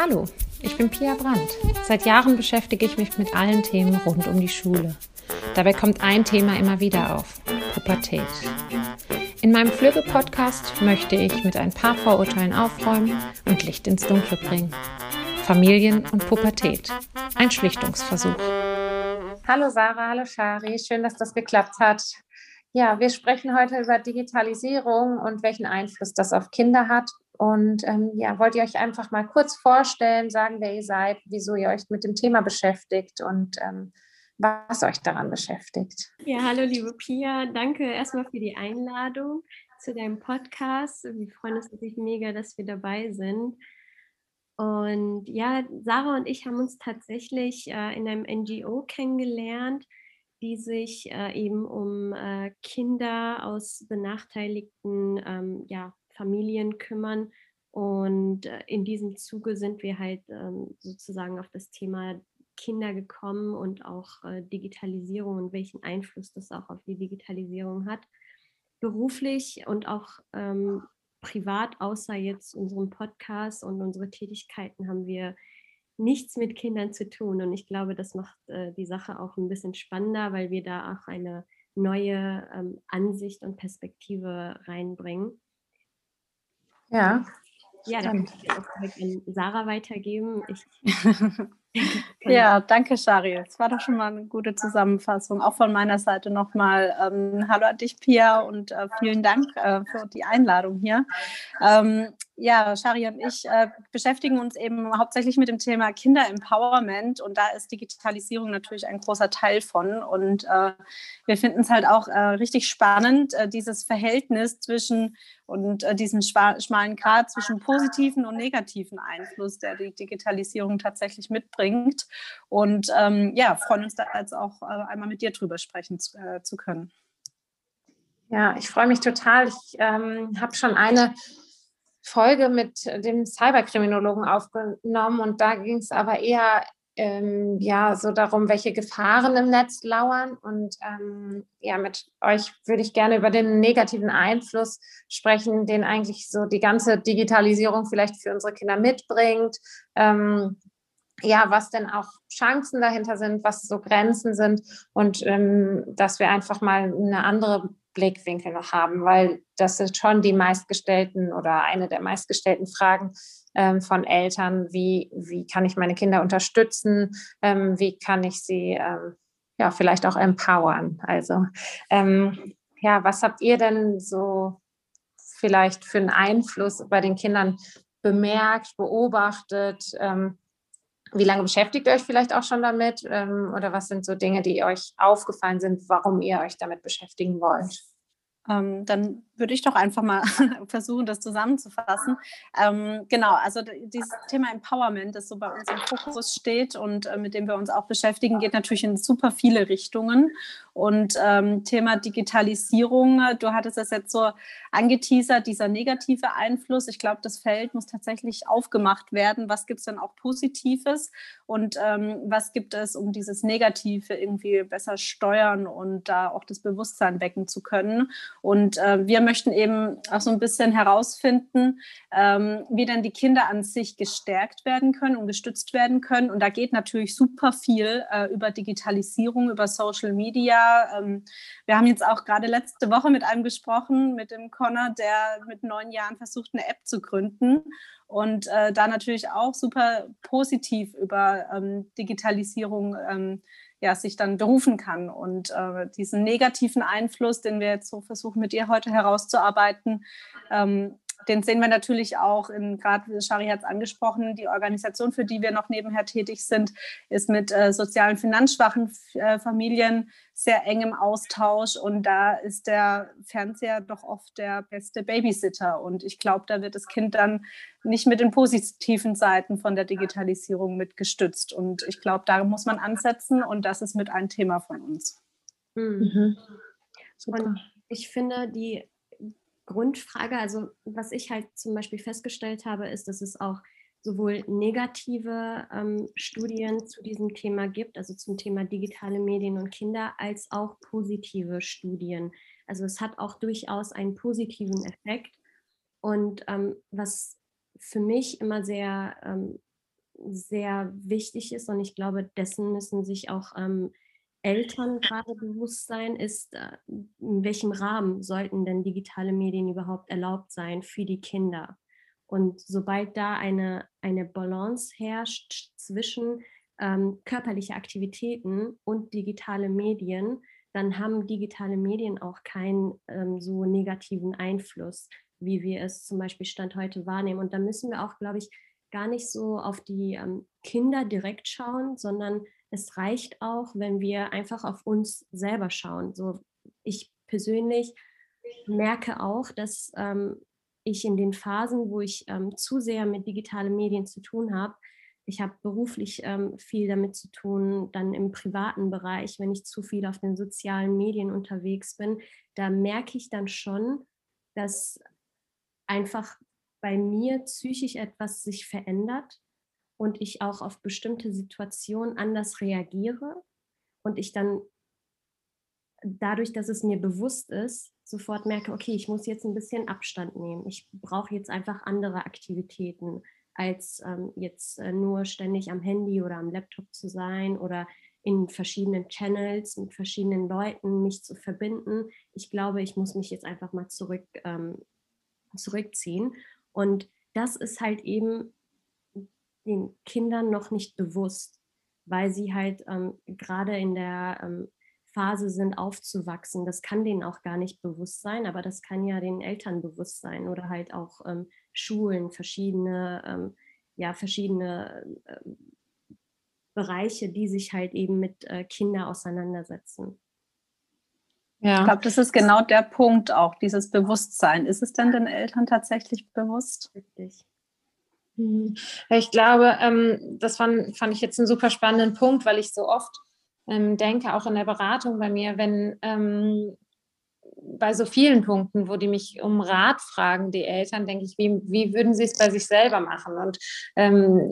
Hallo, ich bin Pia Brandt. Seit Jahren beschäftige ich mich mit allen Themen rund um die Schule. Dabei kommt ein Thema immer wieder auf, Pubertät. In meinem Flügge-Podcast möchte ich mit ein paar Vorurteilen aufräumen und Licht ins Dunkle bringen. Familien und Pubertät. Ein Schlichtungsversuch. Hallo Sarah, hallo Shari, schön, dass das geklappt hat. Ja, wir sprechen heute über Digitalisierung und welchen Einfluss das auf Kinder hat und ähm, ja, wollt ihr euch einfach mal kurz vorstellen, sagen, wer ihr seid, wieso ihr euch mit dem Thema beschäftigt und ähm, was euch daran beschäftigt. Ja, hallo liebe Pia, danke erstmal für die Einladung zu deinem Podcast. Wir freuen uns natürlich mega, dass wir dabei sind. Und ja, Sarah und ich haben uns tatsächlich äh, in einem NGO kennengelernt, die sich äh, eben um äh, Kinder aus benachteiligten ähm, ja, Familien kümmern. Und äh, in diesem Zuge sind wir halt ähm, sozusagen auf das Thema Kinder gekommen und auch äh, Digitalisierung und welchen Einfluss das auch auf die Digitalisierung hat. Beruflich und auch ähm, privat, außer jetzt unserem Podcast und unsere Tätigkeiten, haben wir nichts mit Kindern zu tun. Und ich glaube, das macht äh, die Sache auch ein bisschen spannender, weil wir da auch eine neue ähm, Ansicht und Perspektive reinbringen. Ja. Ja, dann kann ich auch an Sarah weitergeben. Ja, danke, Shari. Das war doch schon mal eine gute Zusammenfassung. Auch von meiner Seite nochmal ähm, Hallo an dich, Pia, und äh, vielen Dank äh, für die Einladung hier. Ähm, ja, Shari und ich äh, beschäftigen uns eben hauptsächlich mit dem Thema Kinderempowerment und da ist Digitalisierung natürlich ein großer Teil von. Und äh, wir finden es halt auch äh, richtig spannend, äh, dieses Verhältnis zwischen und äh, diesen schmalen Grad zwischen positiven und negativen Einfluss, der die Digitalisierung tatsächlich mitbringt. Und ähm, ja, freuen uns da jetzt auch äh, einmal mit dir drüber sprechen zu, zu können. Ja, ich freue mich total. Ich ähm, habe schon eine Folge mit dem Cyberkriminologen aufgenommen und da ging es aber eher ähm, ja so darum, welche Gefahren im Netz lauern und ähm, ja mit euch würde ich gerne über den negativen Einfluss sprechen, den eigentlich so die ganze Digitalisierung vielleicht für unsere Kinder mitbringt. Ähm, ja, was denn auch Chancen dahinter sind, was so Grenzen sind und ähm, dass wir einfach mal eine andere Blickwinkel noch haben, weil das sind schon die meistgestellten oder eine der meistgestellten Fragen ähm, von Eltern. Wie, wie kann ich meine Kinder unterstützen? Ähm, wie kann ich sie ähm, ja vielleicht auch empowern? Also ähm, ja, was habt ihr denn so vielleicht für einen Einfluss bei den Kindern bemerkt, beobachtet? Wie lange beschäftigt ihr euch vielleicht auch schon damit? Ähm, oder was sind so Dinge, die euch aufgefallen sind, warum ihr euch damit beschäftigen wollt? Ähm, dann würde ich doch einfach mal versuchen, das zusammenzufassen. Ähm, genau, also dieses Thema Empowerment, das so bei uns im Fokus steht und äh, mit dem wir uns auch beschäftigen, geht natürlich in super viele Richtungen. Und ähm, Thema Digitalisierung, du hattest es jetzt so angeteasert, dieser negative Einfluss. Ich glaube, das Feld muss tatsächlich aufgemacht werden. Was gibt es denn auch Positives und ähm, was gibt es, um dieses Negative irgendwie besser steuern und da auch das Bewusstsein wecken zu können? Und äh, wir möchten eben auch so ein bisschen herausfinden, ähm, wie denn die Kinder an sich gestärkt werden können und gestützt werden können. Und da geht natürlich super viel äh, über Digitalisierung, über Social Media. Ähm, wir haben jetzt auch gerade letzte Woche mit einem gesprochen, mit dem Connor, der mit neun Jahren versucht, eine App zu gründen und äh, da natürlich auch super positiv über ähm, Digitalisierung ähm, ja, sich dann berufen kann. Und äh, diesen negativen Einfluss, den wir jetzt so versuchen mit ihr heute herauszuarbeiten, ähm, den sehen wir natürlich auch in, gerade Shari hat es angesprochen, die Organisation, für die wir noch nebenher tätig sind, ist mit äh, sozialen finanzschwachen äh, Familien sehr eng im Austausch und da ist der Fernseher doch oft der beste Babysitter und ich glaube, da wird das Kind dann nicht mit den positiven Seiten von der Digitalisierung mitgestützt und ich glaube, da muss man ansetzen und das ist mit ein Thema von uns. Mhm. mhm. Und ich finde, die Grundfrage, also was ich halt zum Beispiel festgestellt habe, ist, dass es auch sowohl negative ähm, Studien zu diesem Thema gibt, also zum Thema digitale Medien und Kinder, als auch positive Studien. Also es hat auch durchaus einen positiven Effekt. Und ähm, was für mich immer sehr ähm, sehr wichtig ist und ich glaube, dessen müssen sich auch ähm, Eltern gerade bewusst sein, ist, äh, in welchem Rahmen sollten denn digitale Medien überhaupt erlaubt sein für die Kinder? Und sobald da eine, eine Balance herrscht zwischen ähm, körperliche Aktivitäten und digitale Medien, dann haben digitale Medien auch keinen ähm, so negativen Einfluss, wie wir es zum Beispiel Stand heute wahrnehmen. Und da müssen wir auch, glaube ich, gar nicht so auf die ähm, Kinder direkt schauen, sondern es reicht auch, wenn wir einfach auf uns selber schauen. So, ich persönlich merke auch, dass ähm, ich in den Phasen, wo ich ähm, zu sehr mit digitalen Medien zu tun habe, ich habe beruflich ähm, viel damit zu tun, dann im privaten Bereich, wenn ich zu viel auf den sozialen Medien unterwegs bin, da merke ich dann schon, dass einfach bei mir psychisch etwas sich verändert und ich auch auf bestimmte Situationen anders reagiere und ich dann dadurch, dass es mir bewusst ist, sofort merke, okay, ich muss jetzt ein bisschen Abstand nehmen. Ich brauche jetzt einfach andere Aktivitäten, als ähm, jetzt äh, nur ständig am Handy oder am Laptop zu sein oder in verschiedenen Channels mit verschiedenen Leuten mich zu verbinden. Ich glaube, ich muss mich jetzt einfach mal zurück, ähm, zurückziehen. Und das ist halt eben den Kindern noch nicht bewusst, weil sie halt ähm, gerade in der ähm, Phase sind, aufzuwachsen. Das kann denen auch gar nicht bewusst sein, aber das kann ja den Eltern bewusst sein oder halt auch ähm, Schulen, verschiedene, ähm, ja, verschiedene äh, Bereiche, die sich halt eben mit äh, Kindern auseinandersetzen. Ja. Ich glaube, das ist genau der Punkt auch, dieses Bewusstsein. Ist es denn den Eltern tatsächlich bewusst? Richtig. Mhm. Ich glaube, ähm, das fand, ich jetzt einen super spannenden Punkt, weil ich so oft ähm, denke, auch in der Beratung bei mir, wenn ähm, bei so vielen Punkten, wo die mich um Rat fragen, die Eltern, denke ich, wie, wie würden sie es bei sich selber machen? Und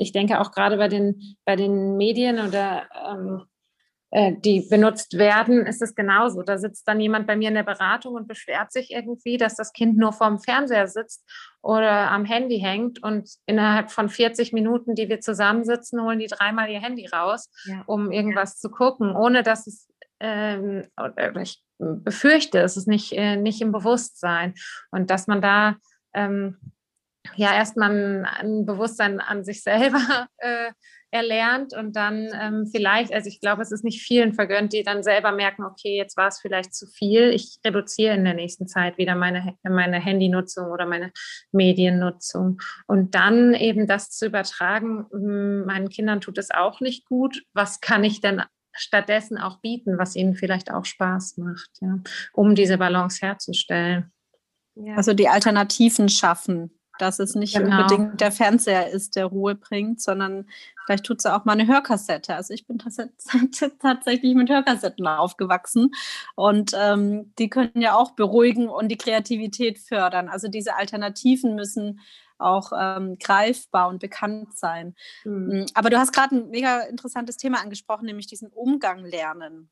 ich denke auch gerade bei den, bei den Medien oder die benutzt werden, ist es genauso. Da sitzt dann jemand bei mir in der Beratung und beschwert sich irgendwie, dass das Kind nur vorm Fernseher sitzt oder am Handy hängt und innerhalb von 40 Minuten, die wir zusammensitzen, holen die dreimal ihr Handy raus, ja. um irgendwas zu gucken, ohne dass es ähm, ich befürchte, es ist nicht, äh, nicht im Bewusstsein und dass man da ähm, ja erstmal ein, ein Bewusstsein an sich selber äh, erlernt und dann ähm, vielleicht, also ich glaube, es ist nicht vielen vergönnt, die dann selber merken, okay, jetzt war es vielleicht zu viel. Ich reduziere in der nächsten Zeit wieder meine, meine Handynutzung oder meine Mediennutzung. Und dann eben das zu übertragen, hm, meinen Kindern tut es auch nicht gut. Was kann ich denn stattdessen auch bieten, was ihnen vielleicht auch Spaß macht, ja, um diese Balance herzustellen. Ja. Also die Alternativen schaffen, dass es nicht genau. unbedingt der Fernseher ist, der Ruhe bringt, sondern vielleicht tut sie auch mal eine Hörkassette. Also ich bin tatsächlich mit Hörkassetten aufgewachsen und ähm, die können ja auch beruhigen und die Kreativität fördern. Also diese Alternativen müssen auch ähm, greifbar und bekannt sein. Mhm. Aber du hast gerade ein mega interessantes Thema angesprochen, nämlich diesen Umgang lernen.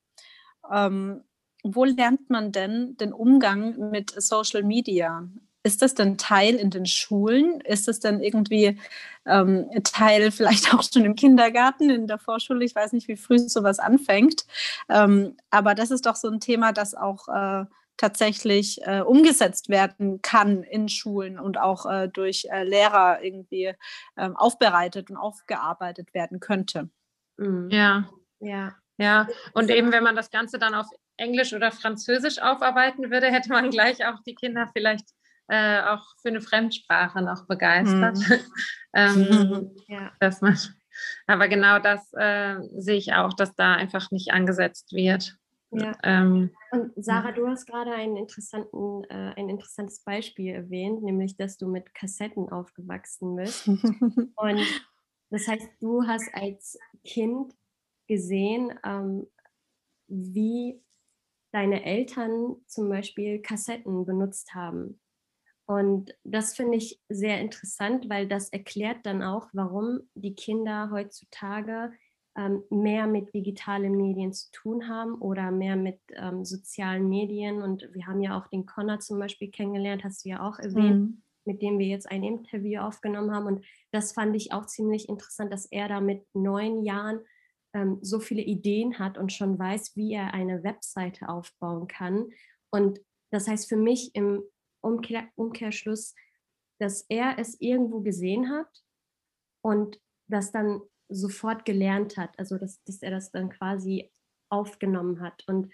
Ähm, wo lernt man denn den Umgang mit Social Media? Ist das denn Teil in den Schulen? Ist das denn irgendwie ähm, Teil vielleicht auch schon im Kindergarten, in der Vorschule? Ich weiß nicht, wie früh sowas anfängt. Ähm, aber das ist doch so ein Thema, das auch äh, tatsächlich äh, umgesetzt werden kann in Schulen und auch äh, durch äh, Lehrer irgendwie ähm, aufbereitet und aufgearbeitet werden könnte. Mhm. Ja, ja. Ja, und eben wenn man das Ganze dann auf Englisch oder Französisch aufarbeiten würde, hätte man gleich auch die Kinder vielleicht äh, auch für eine Fremdsprache noch begeistert. Mhm. ähm, ja. dass man, aber genau das äh, sehe ich auch, dass da einfach nicht angesetzt wird. Ja. Ähm, und Sarah, du hast gerade einen interessanten, äh, ein interessantes Beispiel erwähnt, nämlich, dass du mit Kassetten aufgewachsen bist. und das heißt, du hast als Kind gesehen, ähm, wie deine Eltern zum Beispiel Kassetten benutzt haben. Und das finde ich sehr interessant, weil das erklärt dann auch, warum die Kinder heutzutage ähm, mehr mit digitalen Medien zu tun haben oder mehr mit ähm, sozialen Medien. Und wir haben ja auch den Connor zum Beispiel kennengelernt, hast du ja auch erwähnt. Mhm. mit dem wir jetzt ein Interview aufgenommen haben. Und das fand ich auch ziemlich interessant, dass er da mit neun Jahren ähm, so viele Ideen hat und schon weiß, wie er eine Webseite aufbauen kann. Und das heißt für mich im Umkehr, Umkehrschluss, dass er es irgendwo gesehen hat und das dann sofort gelernt hat, also dass, dass er das dann quasi aufgenommen hat. Und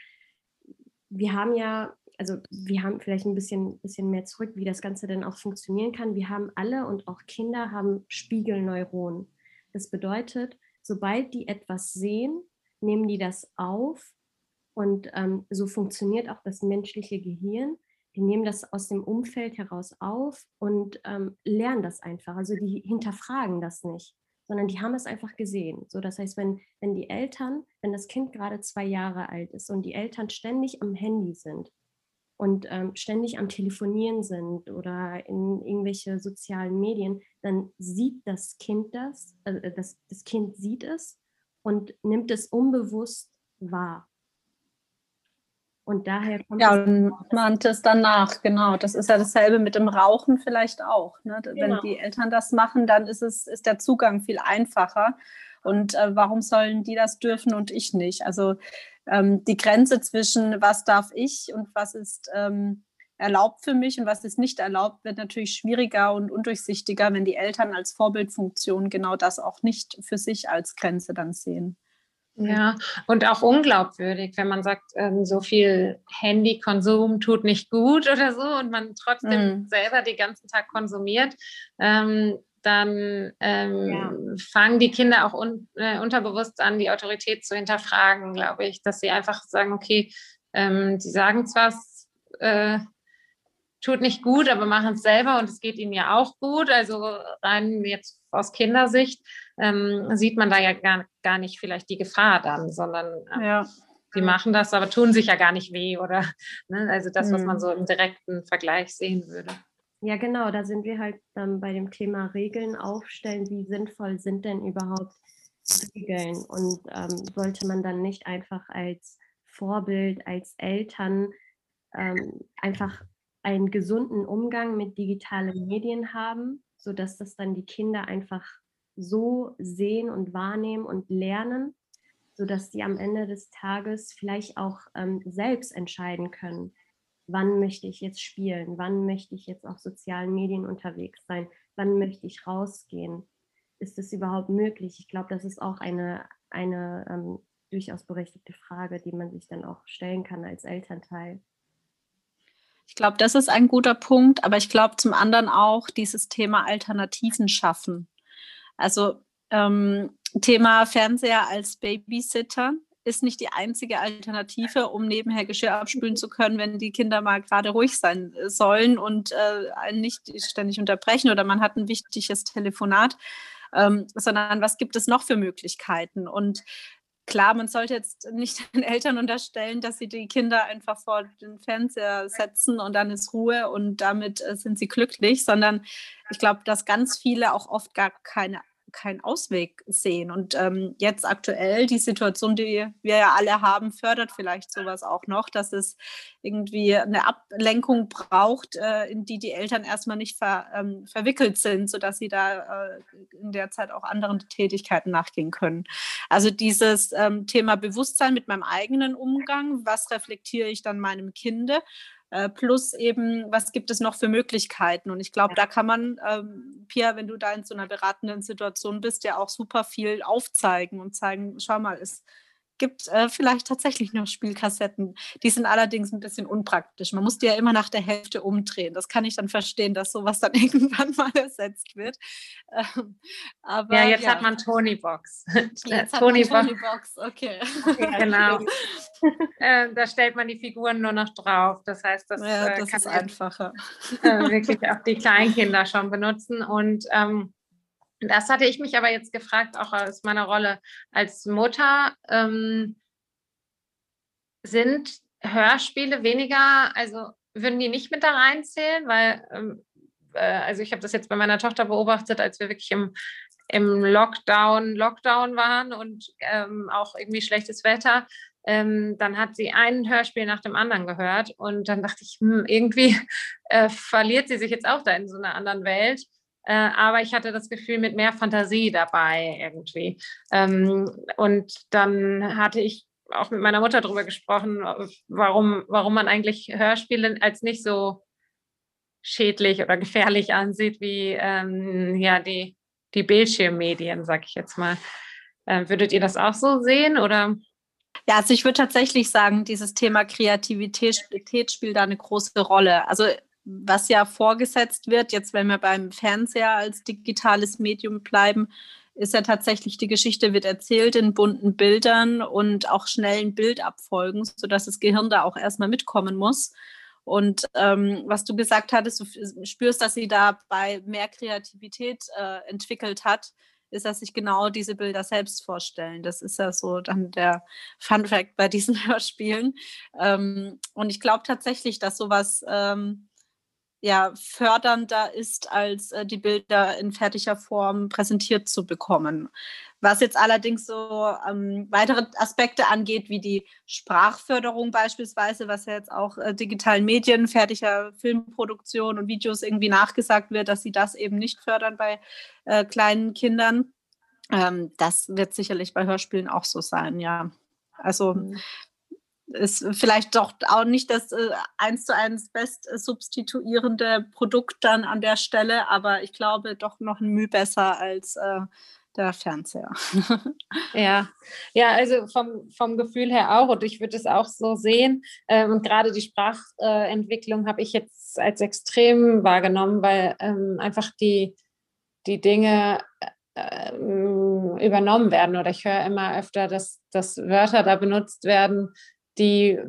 wir haben ja, also wir haben vielleicht ein bisschen, bisschen mehr zurück, wie das Ganze denn auch funktionieren kann. Wir haben alle und auch Kinder haben Spiegelneuronen. Das bedeutet, sobald die etwas sehen, nehmen die das auf und ähm, so funktioniert auch das menschliche Gehirn. Die nehmen das aus dem Umfeld heraus auf und ähm, lernen das einfach. Also die hinterfragen das nicht sondern die haben es einfach gesehen. So, das heißt, wenn, wenn die Eltern, wenn das Kind gerade zwei Jahre alt ist und die Eltern ständig am Handy sind und ähm, ständig am Telefonieren sind oder in irgendwelche sozialen Medien, dann sieht das Kind das, äh, das, das Kind sieht es und nimmt es unbewusst wahr. Und daher kommt Ja, und mahnt es danach, genau. Das ist ja dasselbe mit dem Rauchen vielleicht auch. Ne? Genau. Wenn die Eltern das machen, dann ist es, ist der Zugang viel einfacher. Und äh, warum sollen die das dürfen und ich nicht? Also ähm, die Grenze zwischen was darf ich und was ist ähm, erlaubt für mich und was ist nicht erlaubt, wird natürlich schwieriger und undurchsichtiger, wenn die Eltern als Vorbildfunktion genau das auch nicht für sich als Grenze dann sehen. Ja, und auch unglaubwürdig, wenn man sagt, ähm, so viel Handykonsum tut nicht gut oder so und man trotzdem mm. selber den ganzen Tag konsumiert, ähm, dann ähm, ja. fangen die Kinder auch un äh, unterbewusst an, die Autorität zu hinterfragen, glaube ich, dass sie einfach sagen, okay, ähm, die sagen zwar, äh, tut nicht gut, aber machen es selber und es geht ihnen ja auch gut. Also rein jetzt aus Kindersicht ähm, sieht man da ja gar, gar nicht vielleicht die Gefahr dann, sondern äh, ja. die machen das, aber tun sich ja gar nicht weh oder ne? also das, was man mhm. so im direkten Vergleich sehen würde. Ja, genau, da sind wir halt dann bei dem Thema Regeln aufstellen. Wie sinnvoll sind denn überhaupt Regeln? Und ähm, sollte man dann nicht einfach als Vorbild, als Eltern ähm, einfach einen gesunden Umgang mit digitalen Medien haben, sodass das dann die Kinder einfach so sehen und wahrnehmen und lernen, sodass sie am Ende des Tages vielleicht auch ähm, selbst entscheiden können, wann möchte ich jetzt spielen, wann möchte ich jetzt auf sozialen Medien unterwegs sein, wann möchte ich rausgehen. Ist das überhaupt möglich? Ich glaube, das ist auch eine, eine ähm, durchaus berechtigte Frage, die man sich dann auch stellen kann als Elternteil. Ich glaube, das ist ein guter Punkt, aber ich glaube zum anderen auch dieses Thema Alternativen schaffen. Also ähm, Thema Fernseher als Babysitter ist nicht die einzige Alternative, um nebenher Geschirr abspülen zu können, wenn die Kinder mal gerade ruhig sein äh, sollen und äh, einen nicht ständig unterbrechen oder man hat ein wichtiges Telefonat, ähm, sondern was gibt es noch für Möglichkeiten? Und klar, man sollte jetzt nicht den Eltern unterstellen, dass sie die Kinder einfach vor den Fernseher setzen und dann ist Ruhe und damit äh, sind sie glücklich, sondern ich glaube, dass ganz viele auch oft gar keine keinen Ausweg sehen. Und ähm, jetzt aktuell die Situation, die wir ja alle haben, fördert vielleicht sowas auch noch, dass es irgendwie eine Ablenkung braucht, äh, in die die Eltern erstmal nicht ver, ähm, verwickelt sind, sodass sie da äh, in der Zeit auch anderen Tätigkeiten nachgehen können. Also dieses ähm, Thema Bewusstsein mit meinem eigenen Umgang, was reflektiere ich dann meinem Kinde? Äh, plus eben, was gibt es noch für Möglichkeiten? Und ich glaube, da kann man, ähm, Pia, wenn du da in so einer beratenden Situation bist, ja auch super viel aufzeigen und zeigen, schau mal, es gibt äh, vielleicht tatsächlich noch Spielkassetten. Die sind allerdings ein bisschen unpraktisch. Man muss die ja immer nach der Hälfte umdrehen. Das kann ich dann verstehen, dass sowas dann irgendwann mal ersetzt wird. Ähm, aber, ja, jetzt ja. hat man Tony Box. Jetzt Tony, man Tony Box, okay. okay genau. äh, da stellt man die Figuren nur noch drauf. Das heißt, das, ja, äh, das kann ist einfacher. Äh, wirklich auch die Kleinkinder schon benutzen. Und ähm, das hatte ich mich aber jetzt gefragt, auch aus meiner Rolle als Mutter. Ähm, sind Hörspiele weniger, also würden die nicht mit da reinzählen? Weil, ähm, äh, also ich habe das jetzt bei meiner Tochter beobachtet, als wir wirklich im, im Lockdown, Lockdown waren und ähm, auch irgendwie schlechtes Wetter, ähm, dann hat sie ein Hörspiel nach dem anderen gehört und dann dachte ich, hm, irgendwie äh, verliert sie sich jetzt auch da in so einer anderen Welt. Äh, aber ich hatte das Gefühl mit mehr Fantasie dabei irgendwie. Ähm, und dann hatte ich auch mit meiner Mutter darüber gesprochen, warum, warum man eigentlich Hörspiele als nicht so schädlich oder gefährlich ansieht wie ähm, ja, die, die Bildschirmmedien, sag ich jetzt mal. Äh, würdet ihr das auch so sehen oder? Ja, also ich würde tatsächlich sagen, dieses Thema Kreativität spielt da eine große Rolle. Also was ja vorgesetzt wird, jetzt wenn wir beim Fernseher als digitales Medium bleiben, ist ja tatsächlich, die Geschichte wird erzählt in bunten Bildern und auch schnellen Bildabfolgen, sodass das Gehirn da auch erstmal mitkommen muss. Und ähm, was du gesagt hattest, du spürst, dass sie dabei mehr Kreativität äh, entwickelt hat, ist, dass sich genau diese Bilder selbst vorstellen. Das ist ja so dann der Fun Fact bei diesen Hörspielen. Ähm, und ich glaube tatsächlich, dass sowas ähm, ja, fördernder ist, als äh, die Bilder in fertiger Form präsentiert zu bekommen. Was jetzt allerdings so ähm, weitere Aspekte angeht, wie die Sprachförderung beispielsweise, was ja jetzt auch äh, digitalen Medien, fertiger Filmproduktion und Videos irgendwie nachgesagt wird, dass sie das eben nicht fördern bei äh, kleinen Kindern. Ähm, das wird sicherlich bei Hörspielen auch so sein, ja. Also mhm ist vielleicht doch auch nicht das äh, eins zu eins best substituierende Produkt dann an der Stelle, aber ich glaube doch noch ein Mühe besser als äh, der Fernseher. ja, ja, also vom, vom Gefühl her auch und ich würde es auch so sehen. Ähm, und gerade die Sprachentwicklung habe ich jetzt als extrem wahrgenommen, weil ähm, einfach die, die Dinge äh, übernommen werden oder ich höre immer öfter, dass, dass Wörter da benutzt werden, die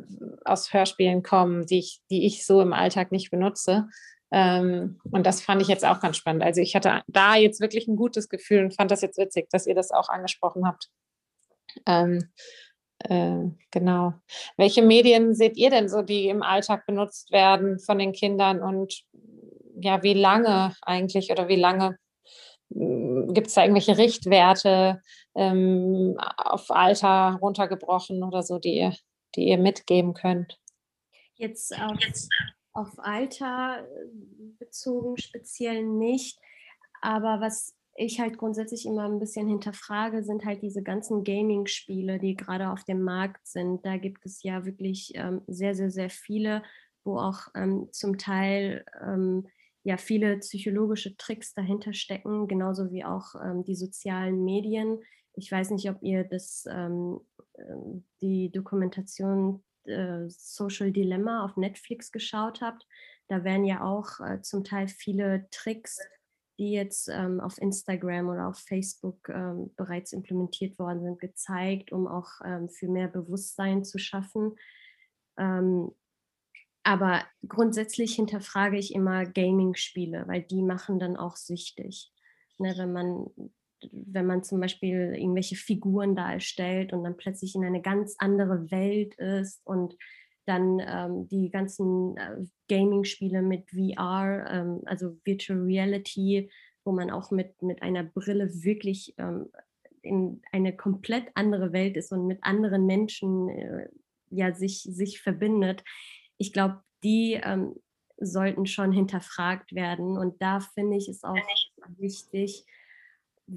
aus Hörspielen kommen, die ich, die ich so im Alltag nicht benutze. Ähm, und das fand ich jetzt auch ganz spannend. Also ich hatte da jetzt wirklich ein gutes Gefühl und fand das jetzt witzig, dass ihr das auch angesprochen habt. Ähm, äh, genau. Welche Medien seht ihr denn so, die im Alltag benutzt werden von den Kindern und ja, wie lange eigentlich oder wie lange hm, gibt es da irgendwelche Richtwerte ähm, auf Alter runtergebrochen oder so, die ihr die ihr mitgeben könnt? Jetzt auf, auf Alter äh, bezogen speziell nicht, aber was ich halt grundsätzlich immer ein bisschen hinterfrage, sind halt diese ganzen Gaming-Spiele, die gerade auf dem Markt sind. Da gibt es ja wirklich ähm, sehr, sehr, sehr viele, wo auch ähm, zum Teil ähm, ja viele psychologische Tricks dahinter stecken, genauso wie auch ähm, die sozialen Medien. Ich weiß nicht, ob ihr das, ähm, ähm, die Dokumentation äh, Social Dilemma auf Netflix geschaut habt. Da werden ja auch äh, zum Teil viele Tricks, die jetzt ähm, auf Instagram oder auf Facebook ähm, bereits implementiert worden sind, gezeigt, um auch ähm, für mehr Bewusstsein zu schaffen. Ähm, aber grundsätzlich hinterfrage ich immer Gaming-Spiele, weil die machen dann auch süchtig. Ne, wenn man wenn man zum Beispiel irgendwelche Figuren da erstellt und dann plötzlich in eine ganz andere Welt ist und dann ähm, die ganzen äh, Gaming-Spiele mit VR, ähm, also Virtual Reality, wo man auch mit, mit einer Brille wirklich ähm, in eine komplett andere Welt ist und mit anderen Menschen äh, ja, sich, sich verbindet. Ich glaube, die ähm, sollten schon hinterfragt werden. Und da finde ich es auch wichtig,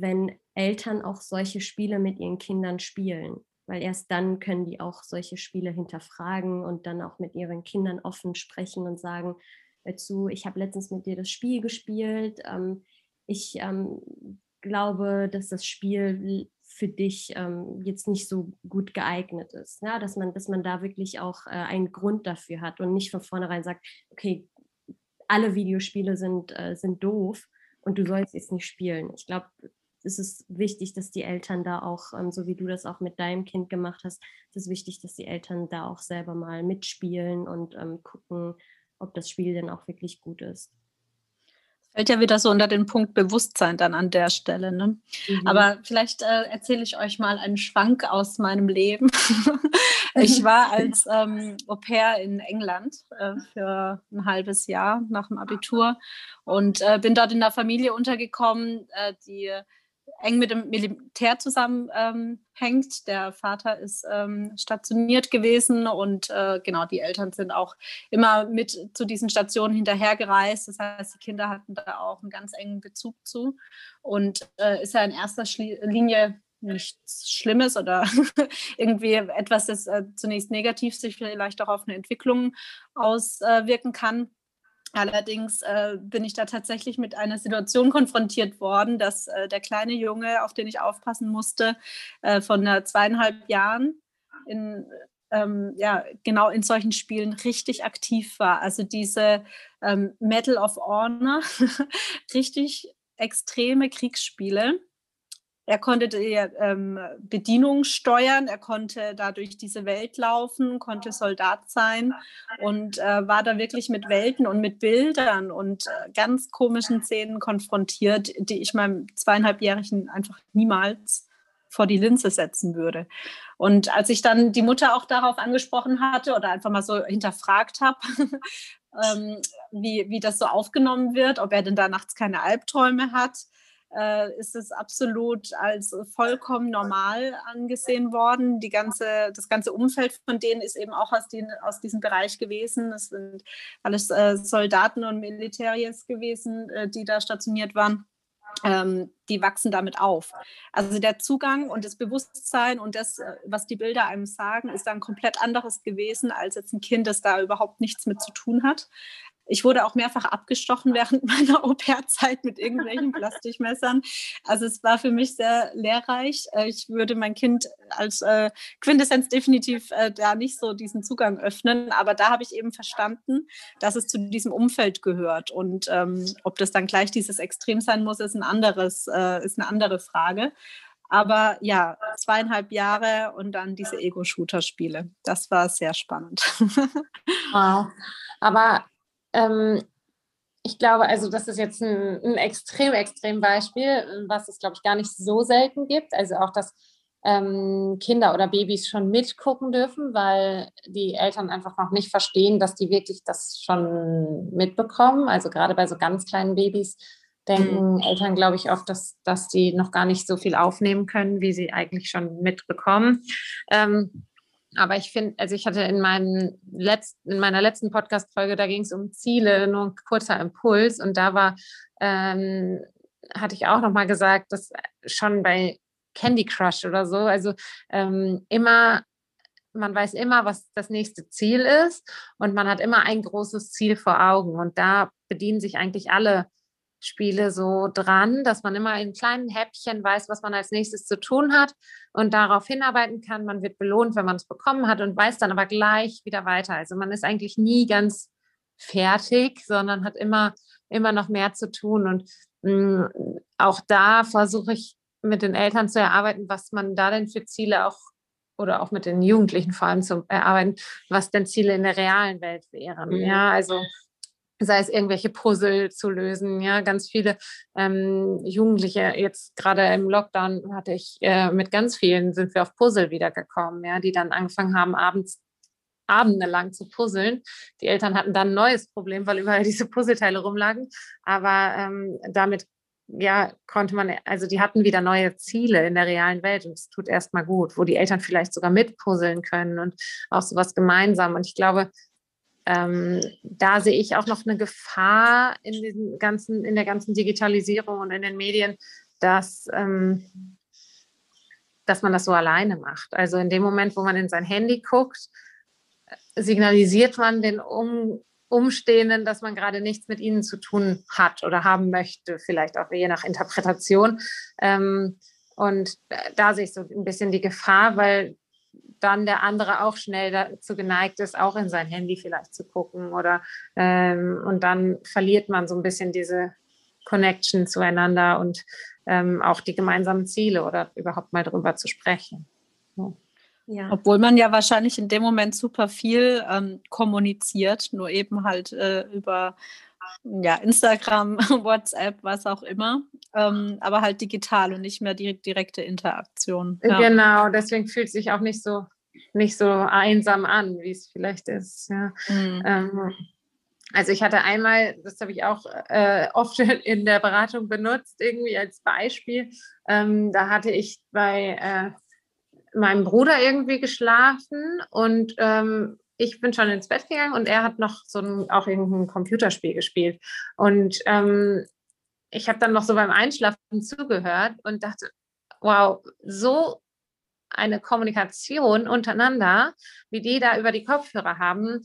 wenn Eltern auch solche Spiele mit ihren Kindern spielen. Weil erst dann können die auch solche Spiele hinterfragen und dann auch mit ihren Kindern offen sprechen und sagen, dazu, ich habe letztens mit dir das Spiel gespielt. Ähm, ich ähm, glaube, dass das Spiel für dich ähm, jetzt nicht so gut geeignet ist. Ja, dass, man, dass man da wirklich auch äh, einen Grund dafür hat und nicht von vornherein sagt, okay, alle Videospiele sind, äh, sind doof und du sollst jetzt nicht spielen. Ich glaube, ist es wichtig, dass die Eltern da auch, ähm, so wie du das auch mit deinem Kind gemacht hast, es ist wichtig, dass die Eltern da auch selber mal mitspielen und ähm, gucken, ob das Spiel denn auch wirklich gut ist. Fällt ja wieder so unter den Punkt Bewusstsein dann an der Stelle. Ne? Mhm. Aber vielleicht äh, erzähle ich euch mal einen Schwank aus meinem Leben. ich war als ähm, Au pair in England äh, für ein halbes Jahr nach dem Abitur und äh, bin dort in der Familie untergekommen, äh, die eng mit dem Militär zusammenhängt. Ähm, der Vater ist ähm, stationiert gewesen und äh, genau, die Eltern sind auch immer mit zu diesen Stationen hinterhergereist. Das heißt, die Kinder hatten da auch einen ganz engen Bezug zu und äh, ist ja in erster Linie nichts Schlimmes oder irgendwie etwas, das äh, zunächst negativ sich vielleicht auch auf eine Entwicklung auswirken kann. Allerdings äh, bin ich da tatsächlich mit einer Situation konfrontiert worden, dass äh, der kleine Junge, auf den ich aufpassen musste, äh, von zweieinhalb Jahren in, ähm, ja, genau in solchen Spielen richtig aktiv war. Also diese ähm, Medal of Honor, richtig extreme Kriegsspiele er konnte die ähm, Bedienung steuern, er konnte dadurch diese Welt laufen, konnte Soldat sein und äh, war da wirklich mit Welten und mit Bildern und äh, ganz komischen Szenen konfrontiert, die ich meinem zweieinhalbjährigen einfach niemals vor die Linse setzen würde. Und als ich dann die Mutter auch darauf angesprochen hatte oder einfach mal so hinterfragt habe, ähm, wie, wie das so aufgenommen wird, ob er denn da nachts keine Albträume hat, äh, ist es absolut als vollkommen normal angesehen worden. Die ganze, das ganze Umfeld von denen ist eben auch aus, den, aus diesem Bereich gewesen. Es sind alles äh, Soldaten und Militärs gewesen, äh, die da stationiert waren. Ähm, die wachsen damit auf. Also der Zugang und das Bewusstsein und das, äh, was die Bilder einem sagen, ist dann komplett anderes gewesen als jetzt ein Kind, das da überhaupt nichts mit zu tun hat. Ich wurde auch mehrfach abgestochen während meiner Au-pair-Zeit mit irgendwelchen Plastikmessern. Also es war für mich sehr lehrreich. Äh, ich würde mein Kind als äh, Quintessenz definitiv äh, da nicht so diesen Zugang öffnen. Aber da habe ich eben verstanden, dass es zu diesem Umfeld gehört. Und ähm, ob das dann gleich dieses Extrem sein muss, ist, ein anderes, äh, ist eine andere Frage. Aber ja, zweieinhalb Jahre und dann diese Ego-Shooter-Spiele. Das war sehr spannend. Wow. Aber ähm, ich glaube, also das ist jetzt ein, ein extrem, extrem Beispiel, was es, glaube ich, gar nicht so selten gibt. Also auch, dass ähm, Kinder oder Babys schon mitgucken dürfen, weil die Eltern einfach noch nicht verstehen, dass die wirklich das schon mitbekommen. Also gerade bei so ganz kleinen Babys denken mhm. Eltern, glaube ich, oft, dass, dass die noch gar nicht so viel aufnehmen können, wie sie eigentlich schon mitbekommen. Ähm, aber ich finde, also ich hatte in, meinen letzten, in meiner letzten Podcast-Folge, da ging es um Ziele, nur ein kurzer Impuls. Und da war, ähm, hatte ich auch nochmal gesagt, dass schon bei Candy Crush oder so, also ähm, immer, man weiß immer, was das nächste Ziel ist und man hat immer ein großes Ziel vor Augen. Und da bedienen sich eigentlich alle Spiele so dran, dass man immer in kleinen Häppchen weiß, was man als nächstes zu tun hat und darauf hinarbeiten kann. Man wird belohnt, wenn man es bekommen hat und weiß dann aber gleich wieder weiter. Also man ist eigentlich nie ganz fertig, sondern hat immer, immer noch mehr zu tun. Und mh, mm, auch da versuche ich mit den Eltern zu erarbeiten, was man da denn für Ziele auch oder auch mit den Jugendlichen vor allem zu erarbeiten, was denn Ziele in der realen Welt wären. Mhm. Ja, also sei es irgendwelche Puzzle zu lösen. Ja, ganz viele ähm, Jugendliche, jetzt gerade im Lockdown hatte ich äh, mit ganz vielen, sind wir auf Puzzle wiedergekommen, ja, die dann angefangen haben, abends Abende lang zu puzzeln. Die Eltern hatten dann ein neues Problem, weil überall diese Puzzleteile rumlagen. Aber ähm, damit ja, konnte man, also die hatten wieder neue Ziele in der realen Welt und es tut erstmal gut, wo die Eltern vielleicht sogar mitpuzzeln können und auch sowas gemeinsam. Und ich glaube, ähm, da sehe ich auch noch eine Gefahr in, diesen ganzen, in der ganzen Digitalisierung und in den Medien, dass, ähm, dass man das so alleine macht. Also in dem Moment, wo man in sein Handy guckt, signalisiert man den um, Umstehenden, dass man gerade nichts mit ihnen zu tun hat oder haben möchte, vielleicht auch je nach Interpretation. Ähm, und da sehe ich so ein bisschen die Gefahr, weil dann der andere auch schnell dazu geneigt ist, auch in sein Handy vielleicht zu gucken oder ähm, und dann verliert man so ein bisschen diese Connection zueinander und ähm, auch die gemeinsamen Ziele oder überhaupt mal darüber zu sprechen. Ja. Obwohl man ja wahrscheinlich in dem Moment super viel ähm, kommuniziert, nur eben halt äh, über ja, Instagram, WhatsApp, was auch immer, ähm, aber halt digital und nicht mehr die direkte Interaktion. Ja. Genau, deswegen fühlt sich auch nicht so, nicht so einsam an, wie es vielleicht ist. Ja. Mhm. Ähm, also ich hatte einmal, das habe ich auch äh, oft in der Beratung benutzt, irgendwie als Beispiel. Ähm, da hatte ich bei äh, meinem Bruder irgendwie geschlafen und ähm, ich bin schon ins Bett gegangen und er hat noch so ein, auch irgendein Computerspiel gespielt. Und ähm, ich habe dann noch so beim Einschlafen zugehört und dachte, wow, so eine Kommunikation untereinander, wie die da über die Kopfhörer haben,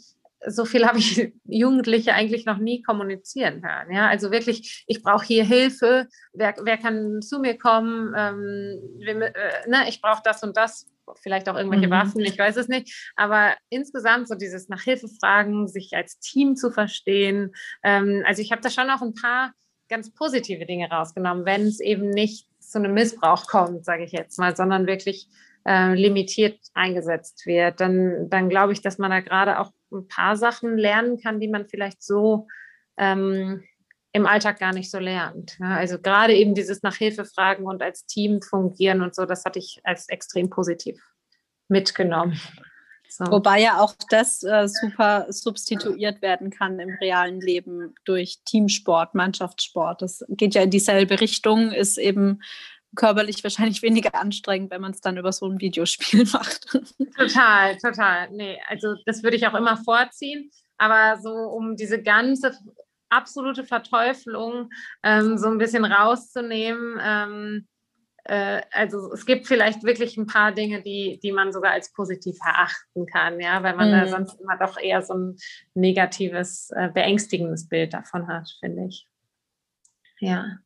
so viel habe ich Jugendliche eigentlich noch nie kommunizieren hören. Ja, also wirklich, ich brauche hier Hilfe. Wer, wer kann zu mir kommen? Ähm, wir, äh, ne, ich brauche das und das. Vielleicht auch irgendwelche mhm. Waffen, ich weiß es nicht. Aber insgesamt so dieses nach Hilfe fragen, sich als Team zu verstehen. Ähm, also ich habe da schon noch ein paar ganz positive Dinge rausgenommen, wenn es eben nicht zu einem Missbrauch kommt, sage ich jetzt mal, sondern wirklich äh, limitiert eingesetzt wird, dann, dann glaube ich, dass man da gerade auch ein paar Sachen lernen kann, die man vielleicht so ähm, im Alltag gar nicht so lernt. Ja, also gerade eben dieses nach Hilfe fragen und als Team fungieren und so, das hatte ich als extrem positiv mitgenommen. So. Wobei ja auch das äh, super substituiert werden kann im realen Leben durch Teamsport, Mannschaftssport. Das geht ja in dieselbe Richtung, ist eben körperlich wahrscheinlich weniger anstrengend, wenn man es dann über so ein Videospiel macht. Total, total. Nee, also das würde ich auch immer vorziehen. Aber so um diese ganze absolute Verteuflung ähm, so ein bisschen rauszunehmen, ähm, äh, also es gibt vielleicht wirklich ein paar Dinge, die, die man sogar als positiv erachten kann, ja, weil man mhm. da sonst immer doch eher so ein negatives, äh, beängstigendes Bild davon hat, finde ich. Ja.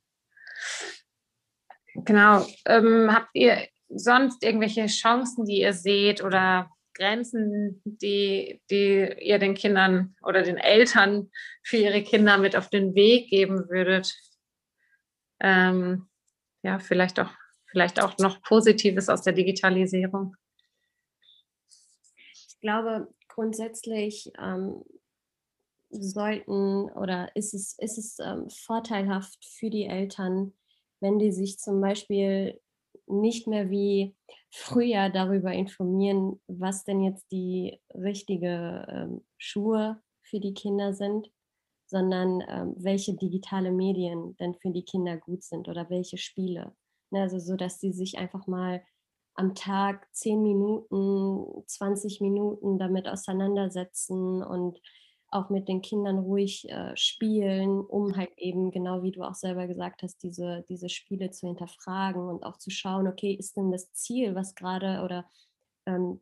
Genau. Ähm, habt ihr sonst irgendwelche Chancen, die ihr seht oder Grenzen, die, die ihr den Kindern oder den Eltern für ihre Kinder mit auf den Weg geben würdet? Ähm, ja, vielleicht auch, vielleicht auch noch Positives aus der Digitalisierung. Ich glaube, grundsätzlich ähm, sollten oder ist es, ist es ähm, vorteilhaft für die Eltern, wenn die sich zum Beispiel nicht mehr wie früher darüber informieren, was denn jetzt die richtige ähm, Schuhe für die Kinder sind, sondern ähm, welche digitale Medien denn für die Kinder gut sind oder welche Spiele. Ne, also so, dass sie sich einfach mal am Tag 10 Minuten, 20 Minuten damit auseinandersetzen und auch mit den Kindern ruhig äh, spielen, um halt eben, genau wie du auch selber gesagt hast, diese, diese Spiele zu hinterfragen und auch zu schauen, okay, ist denn das Ziel, was gerade oder ähm,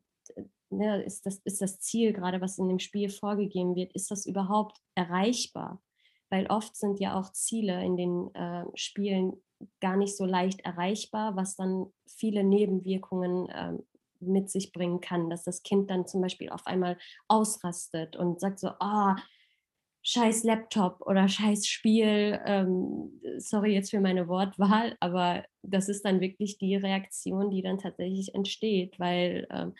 ne, ist, das, ist das Ziel gerade, was in dem Spiel vorgegeben wird, ist das überhaupt erreichbar? Weil oft sind ja auch Ziele in den äh, Spielen gar nicht so leicht erreichbar, was dann viele Nebenwirkungen ähm, mit sich bringen kann, dass das Kind dann zum Beispiel auf einmal ausrastet und sagt so, ah, oh, scheiß Laptop oder scheiß Spiel, ähm, sorry jetzt für meine Wortwahl, aber das ist dann wirklich die Reaktion, die dann tatsächlich entsteht, weil ähm,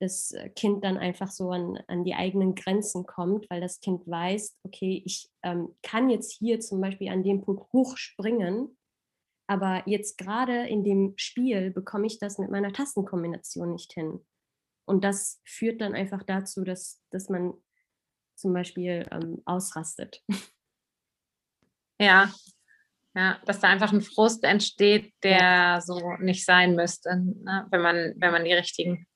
das Kind dann einfach so an, an die eigenen Grenzen kommt, weil das Kind weiß, okay, ich ähm, kann jetzt hier zum Beispiel an dem Punkt hochspringen, aber jetzt gerade in dem Spiel bekomme ich das mit meiner Tastenkombination nicht hin. Und das führt dann einfach dazu, dass, dass man zum Beispiel ähm, ausrastet. Ja, ja, dass da einfach ein Frust entsteht, der ja. so nicht sein müsste, ne? wenn, man, wenn man die richtigen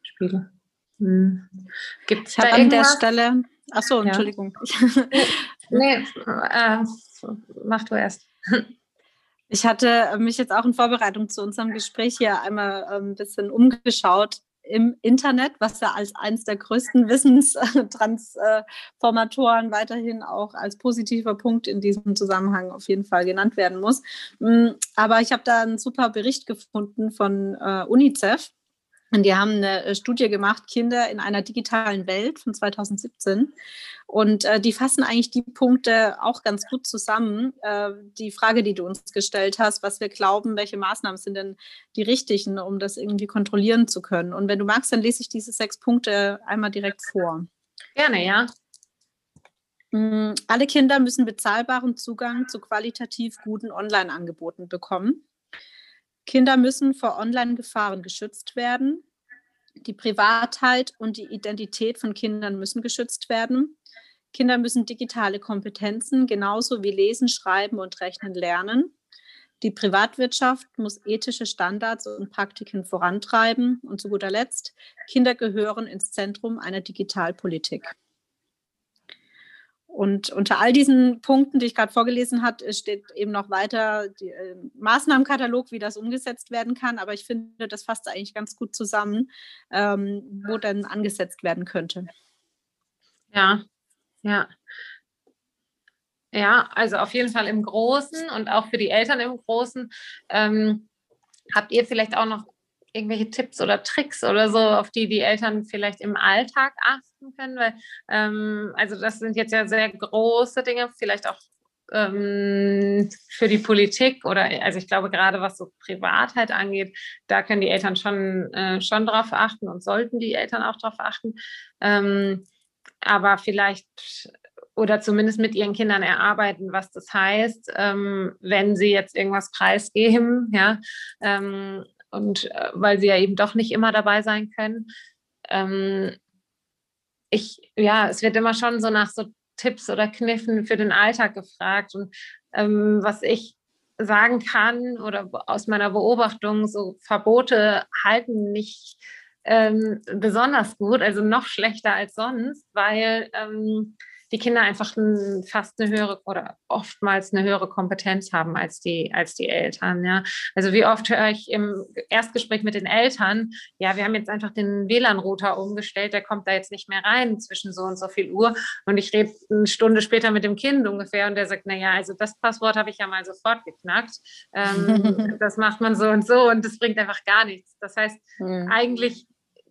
Spiele. Hm. Gibt es da an der Stelle. Achso, Entschuldigung. Ja. nee, äh, mach du erst. Ich hatte mich jetzt auch in Vorbereitung zu unserem Gespräch hier einmal ähm, ein bisschen umgeschaut im Internet, was ja als eines der größten Wissenstransformatoren weiterhin auch als positiver Punkt in diesem Zusammenhang auf jeden Fall genannt werden muss. Mm, aber ich habe da einen super Bericht gefunden von äh, UNICEF und die haben eine äh, Studie gemacht, Kinder in einer digitalen Welt von 2017. Und äh, die fassen eigentlich die Punkte auch ganz gut zusammen. Äh, die Frage, die du uns gestellt hast, was wir glauben, welche Maßnahmen sind denn die richtigen, um das irgendwie kontrollieren zu können. Und wenn du magst, dann lese ich diese sechs Punkte einmal direkt vor. Gerne, ja. Mm, alle Kinder müssen bezahlbaren Zugang zu qualitativ guten Online-Angeboten bekommen. Kinder müssen vor Online-Gefahren geschützt werden. Die Privatheit und die Identität von Kindern müssen geschützt werden. Kinder müssen digitale Kompetenzen genauso wie Lesen, Schreiben und Rechnen lernen. Die Privatwirtschaft muss ethische Standards und Praktiken vorantreiben. Und zu guter Letzt, Kinder gehören ins Zentrum einer Digitalpolitik. Und unter all diesen Punkten, die ich gerade vorgelesen habe, steht eben noch weiter der äh, Maßnahmenkatalog, wie das umgesetzt werden kann. Aber ich finde, das fasst eigentlich ganz gut zusammen, ähm, wo dann angesetzt werden könnte. Ja, ja. Ja, also auf jeden Fall im Großen und auch für die Eltern im Großen. Ähm, habt ihr vielleicht auch noch irgendwelche Tipps oder Tricks oder so, auf die die Eltern vielleicht im Alltag achten können? Weil, ähm, also das sind jetzt ja sehr große Dinge, vielleicht auch ähm, für die Politik oder also ich glaube gerade was so Privatheit angeht, da können die Eltern schon, äh, schon drauf achten und sollten die Eltern auch drauf achten. Ähm, aber vielleicht oder zumindest mit ihren Kindern erarbeiten, was das heißt, ähm, wenn sie jetzt irgendwas preisgeben, ja, ähm, und äh, weil sie ja eben doch nicht immer dabei sein können. Ähm, ich, ja, es wird immer schon so nach so Tipps oder Kniffen für den Alltag gefragt und ähm, was ich sagen kann oder aus meiner Beobachtung, so Verbote halten nicht ähm, besonders gut, also noch schlechter als sonst, weil ähm, die Kinder einfach ein, fast eine höhere oder oftmals eine höhere Kompetenz haben als die, als die Eltern. Ja. Also wie oft höre ich im Erstgespräch mit den Eltern, ja, wir haben jetzt einfach den WLAN-Router umgestellt, der kommt da jetzt nicht mehr rein zwischen so und so viel Uhr. Und ich rede eine Stunde später mit dem Kind ungefähr und der sagt, naja, also das Passwort habe ich ja mal sofort geknackt. Ähm, das macht man so und so und das bringt einfach gar nichts. Das heißt, mhm. eigentlich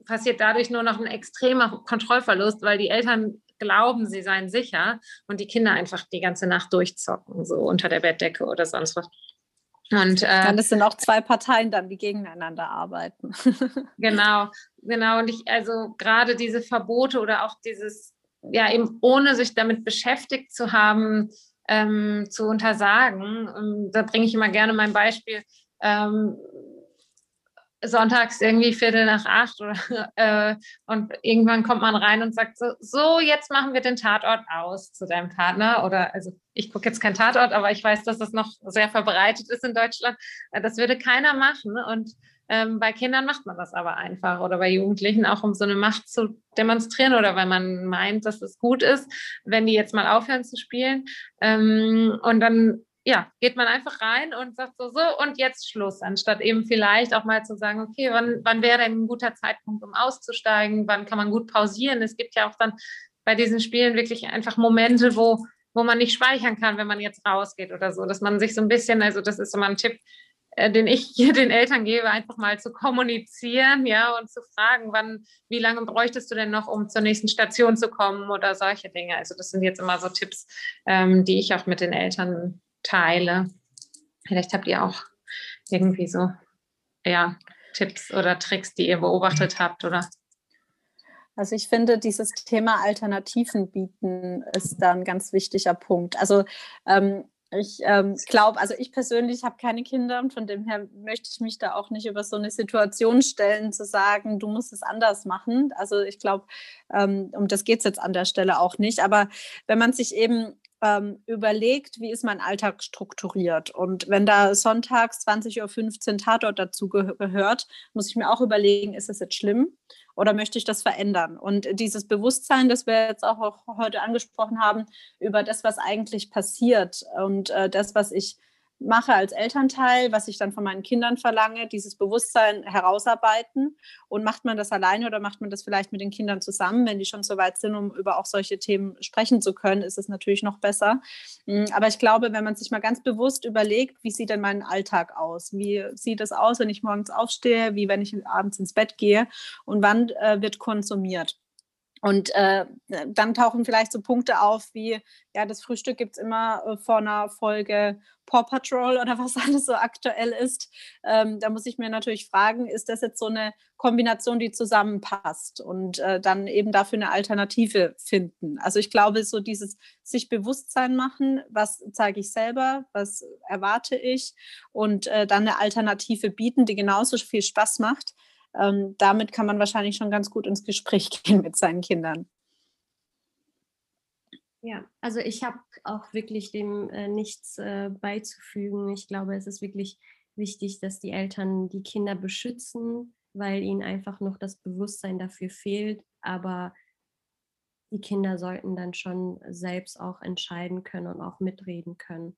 passiert dadurch nur noch ein extremer Kontrollverlust, weil die Eltern glauben, sie seien sicher und die Kinder einfach die ganze Nacht durchzocken, so unter der Bettdecke oder sonst was. Und, äh, dann sind auch zwei Parteien dann, die gegeneinander arbeiten. genau, genau. Und ich, also gerade diese Verbote oder auch dieses, ja, eben ohne sich damit beschäftigt zu haben, ähm, zu untersagen. Ähm, da bringe ich immer gerne mein Beispiel. Ähm, sonntags irgendwie Viertel nach acht oder, äh, und irgendwann kommt man rein und sagt so, so, jetzt machen wir den Tatort aus zu deinem Partner oder also ich gucke jetzt kein Tatort, aber ich weiß, dass das noch sehr verbreitet ist in Deutschland. Äh, das würde keiner machen und ähm, bei Kindern macht man das aber einfach oder bei Jugendlichen auch, um so eine Macht zu demonstrieren oder weil man meint, dass es gut ist, wenn die jetzt mal aufhören zu spielen. Ähm, und dann ja, geht man einfach rein und sagt so, so und jetzt Schluss, anstatt eben vielleicht auch mal zu sagen, okay, wann, wann wäre denn ein guter Zeitpunkt, um auszusteigen, wann kann man gut pausieren. Es gibt ja auch dann bei diesen Spielen wirklich einfach Momente, wo, wo man nicht speichern kann, wenn man jetzt rausgeht oder so, dass man sich so ein bisschen, also das ist immer ein Tipp, äh, den ich den Eltern gebe, einfach mal zu kommunizieren, ja, und zu fragen, wann, wie lange bräuchtest du denn noch, um zur nächsten Station zu kommen oder solche Dinge. Also das sind jetzt immer so Tipps, ähm, die ich auch mit den Eltern teile. Vielleicht habt ihr auch irgendwie so ja, Tipps oder Tricks, die ihr beobachtet habt, oder? Also ich finde, dieses Thema Alternativen bieten ist da ein ganz wichtiger Punkt. Also ähm, ich ähm, glaube, also ich persönlich habe keine Kinder und von dem her möchte ich mich da auch nicht über so eine Situation stellen, zu sagen, du musst es anders machen. Also ich glaube, ähm, um das geht es jetzt an der Stelle auch nicht. Aber wenn man sich eben ähm, überlegt, wie ist mein Alltag strukturiert. Und wenn da sonntags 20.15 Uhr Tatort dazu gehört, muss ich mir auch überlegen, ist das jetzt schlimm oder möchte ich das verändern? Und dieses Bewusstsein, das wir jetzt auch heute angesprochen haben, über das, was eigentlich passiert und äh, das, was ich mache als Elternteil, was ich dann von meinen Kindern verlange, dieses Bewusstsein herausarbeiten. Und macht man das alleine oder macht man das vielleicht mit den Kindern zusammen, wenn die schon so weit sind, um über auch solche Themen sprechen zu können, ist es natürlich noch besser. Hm, aber ich glaube, wenn man sich mal ganz bewusst überlegt, wie sieht denn mein Alltag aus? Wie sieht es aus, wenn ich morgens aufstehe? Wie wenn ich abends ins Bett gehe? Und wann äh, wird konsumiert? Und äh, dann tauchen vielleicht so Punkte auf wie, ja, das Frühstück gibt es immer äh, vor einer Folge Paw Patrol oder was alles so aktuell ist. Ähm, da muss ich mir natürlich fragen, ist das jetzt so eine Kombination, die zusammenpasst und äh, dann eben dafür eine Alternative finden. Also ich glaube, so dieses sich Bewusstsein machen, was zeige ich selber, was erwarte ich und äh, dann eine Alternative bieten, die genauso viel Spaß macht ähm, damit kann man wahrscheinlich schon ganz gut ins Gespräch gehen mit seinen Kindern. Ja, also ich habe auch wirklich dem äh, nichts äh, beizufügen. Ich glaube, es ist wirklich wichtig, dass die Eltern die Kinder beschützen, weil ihnen einfach noch das Bewusstsein dafür fehlt. Aber die Kinder sollten dann schon selbst auch entscheiden können und auch mitreden können.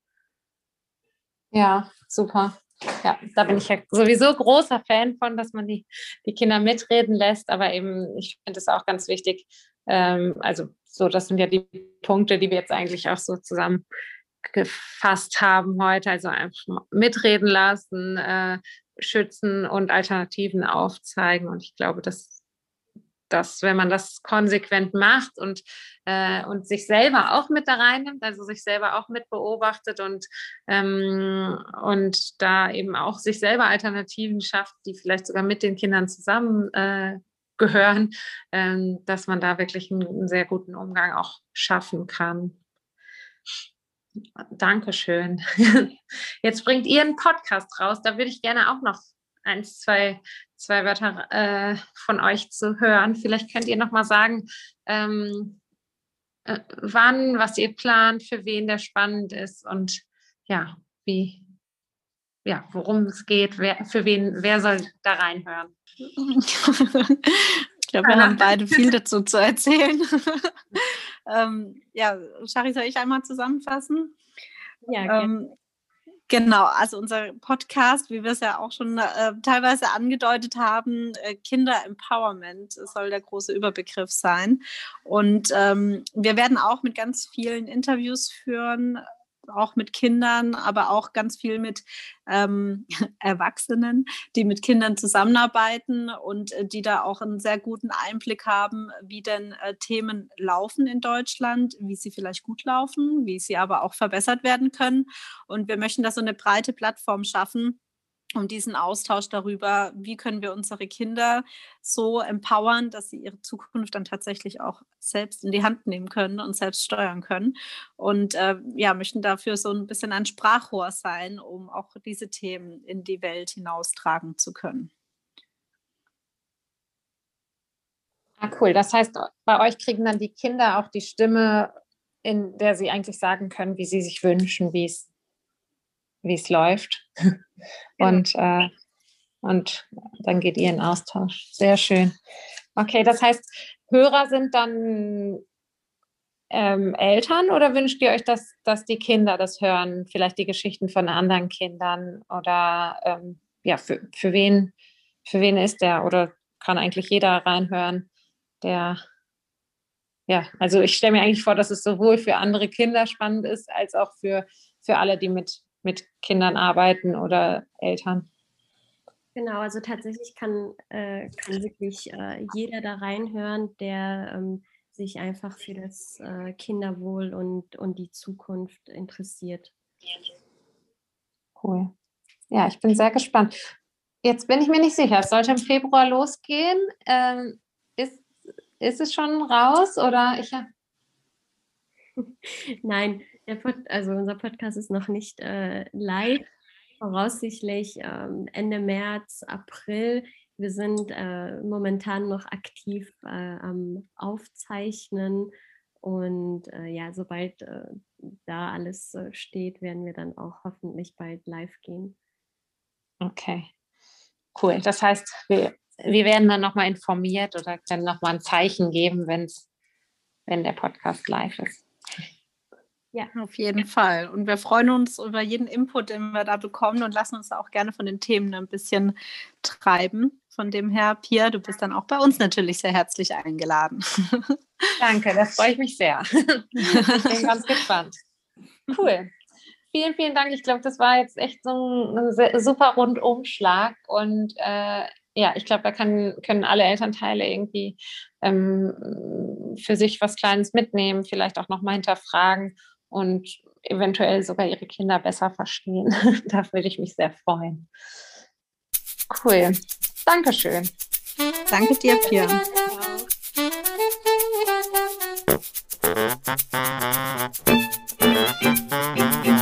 Ja, super. Ja, da bin ich ja sowieso großer Fan von, dass man die, die Kinder mitreden lässt. Aber eben, ich finde es auch ganz wichtig. Ähm, also, so, das sind ja die Punkte, die wir jetzt eigentlich auch so zusammengefasst haben heute. Also einfach mitreden lassen, äh, schützen und Alternativen aufzeigen. Und ich glaube, das dass wenn man das konsequent macht und, äh, und sich selber auch mit da reinnimmt, also sich selber auch mit beobachtet und, ähm, und da eben auch sich selber Alternativen schafft, die vielleicht sogar mit den Kindern zusammen äh, gehören, äh, dass man da wirklich einen, einen sehr guten Umgang auch schaffen kann. Dankeschön. Jetzt bringt ihr einen Podcast raus. Da würde ich gerne auch noch eins, zwei, zwei Wörter äh, von euch zu hören. Vielleicht könnt ihr noch mal sagen, ähm, äh, wann, was ihr plant, für wen der spannend ist und ja, wie, ja, worum es geht, wer, für wen, wer soll da reinhören? ich glaube, wir haben beide viel dazu zu erzählen. ähm, ja, Shari, soll ich einmal zusammenfassen? Ja, ähm, Genau, also unser Podcast, wie wir es ja auch schon äh, teilweise angedeutet haben, äh, Kinder Empowerment soll der große Überbegriff sein. Und ähm, wir werden auch mit ganz vielen Interviews führen, auch mit Kindern, aber auch ganz viel mit ähm, Erwachsenen, die mit Kindern zusammenarbeiten und äh, die da auch einen sehr guten Einblick haben, wie denn äh, Themen laufen in Deutschland, wie sie vielleicht gut laufen, wie sie aber auch verbessert werden können. Und wir möchten da so eine breite Plattform schaffen, um diesen Austausch darüber, wie können wir unsere Kinder so empowern, dass sie ihre Zukunft dann tatsächlich auch selbst in die Hand nehmen können und selbst steuern können. Und äh, ja, möchten dafür so ein bisschen ein Sprachrohr sein, um auch diese Themen in die Welt hinaustragen zu können. Ah, cool. Das heißt, bei euch kriegen dann die Kinder auch die Stimme, in der sie eigentlich sagen können, wie sie sich wünschen, wie es wie es läuft. Und, äh, und dann geht ihr in Austausch. Sehr schön. Okay, das heißt, Hörer sind dann ähm, Eltern oder wünscht ihr euch, dass, dass die Kinder das hören? Vielleicht die Geschichten von anderen Kindern oder ähm, ja, für, für, wen, für wen ist der? Oder kann eigentlich jeder reinhören, der ja, also ich stelle mir eigentlich vor, dass es sowohl für andere Kinder spannend ist, als auch für, für alle, die mit mit Kindern arbeiten oder Eltern. Genau, also tatsächlich kann, äh, kann wirklich äh, jeder da reinhören, der ähm, sich einfach für das äh, Kinderwohl und, und die Zukunft interessiert. Cool. Ja, ich bin sehr gespannt. Jetzt bin ich mir nicht sicher, es sollte im Februar losgehen. Ähm, ist, ist es schon raus oder ich? Nein, Pod, also unser Podcast ist noch nicht äh, live, voraussichtlich ähm, Ende März, April. Wir sind äh, momentan noch aktiv äh, am Aufzeichnen und äh, ja, sobald äh, da alles äh, steht, werden wir dann auch hoffentlich bald live gehen. Okay, cool. Das heißt, wir, wir werden dann nochmal informiert oder können nochmal ein Zeichen geben, wenn's, wenn der Podcast live ist. Ja, auf jeden Fall. Und wir freuen uns über jeden Input, den wir da bekommen und lassen uns auch gerne von den Themen ein bisschen treiben. Von dem her, Pia, du bist dann auch bei uns natürlich sehr herzlich eingeladen. Danke, das freue ich mich sehr. Ich bin ganz gespannt. Cool. Vielen, vielen Dank. Ich glaube, das war jetzt echt so ein super Rundumschlag und äh, ja, ich glaube, da kann, können alle Elternteile irgendwie ähm, für sich was Kleines mitnehmen, vielleicht auch nochmal hinterfragen und eventuell sogar ihre Kinder besser verstehen. da würde ich mich sehr freuen. Cool. Dankeschön. Danke dir, Pia. Thank.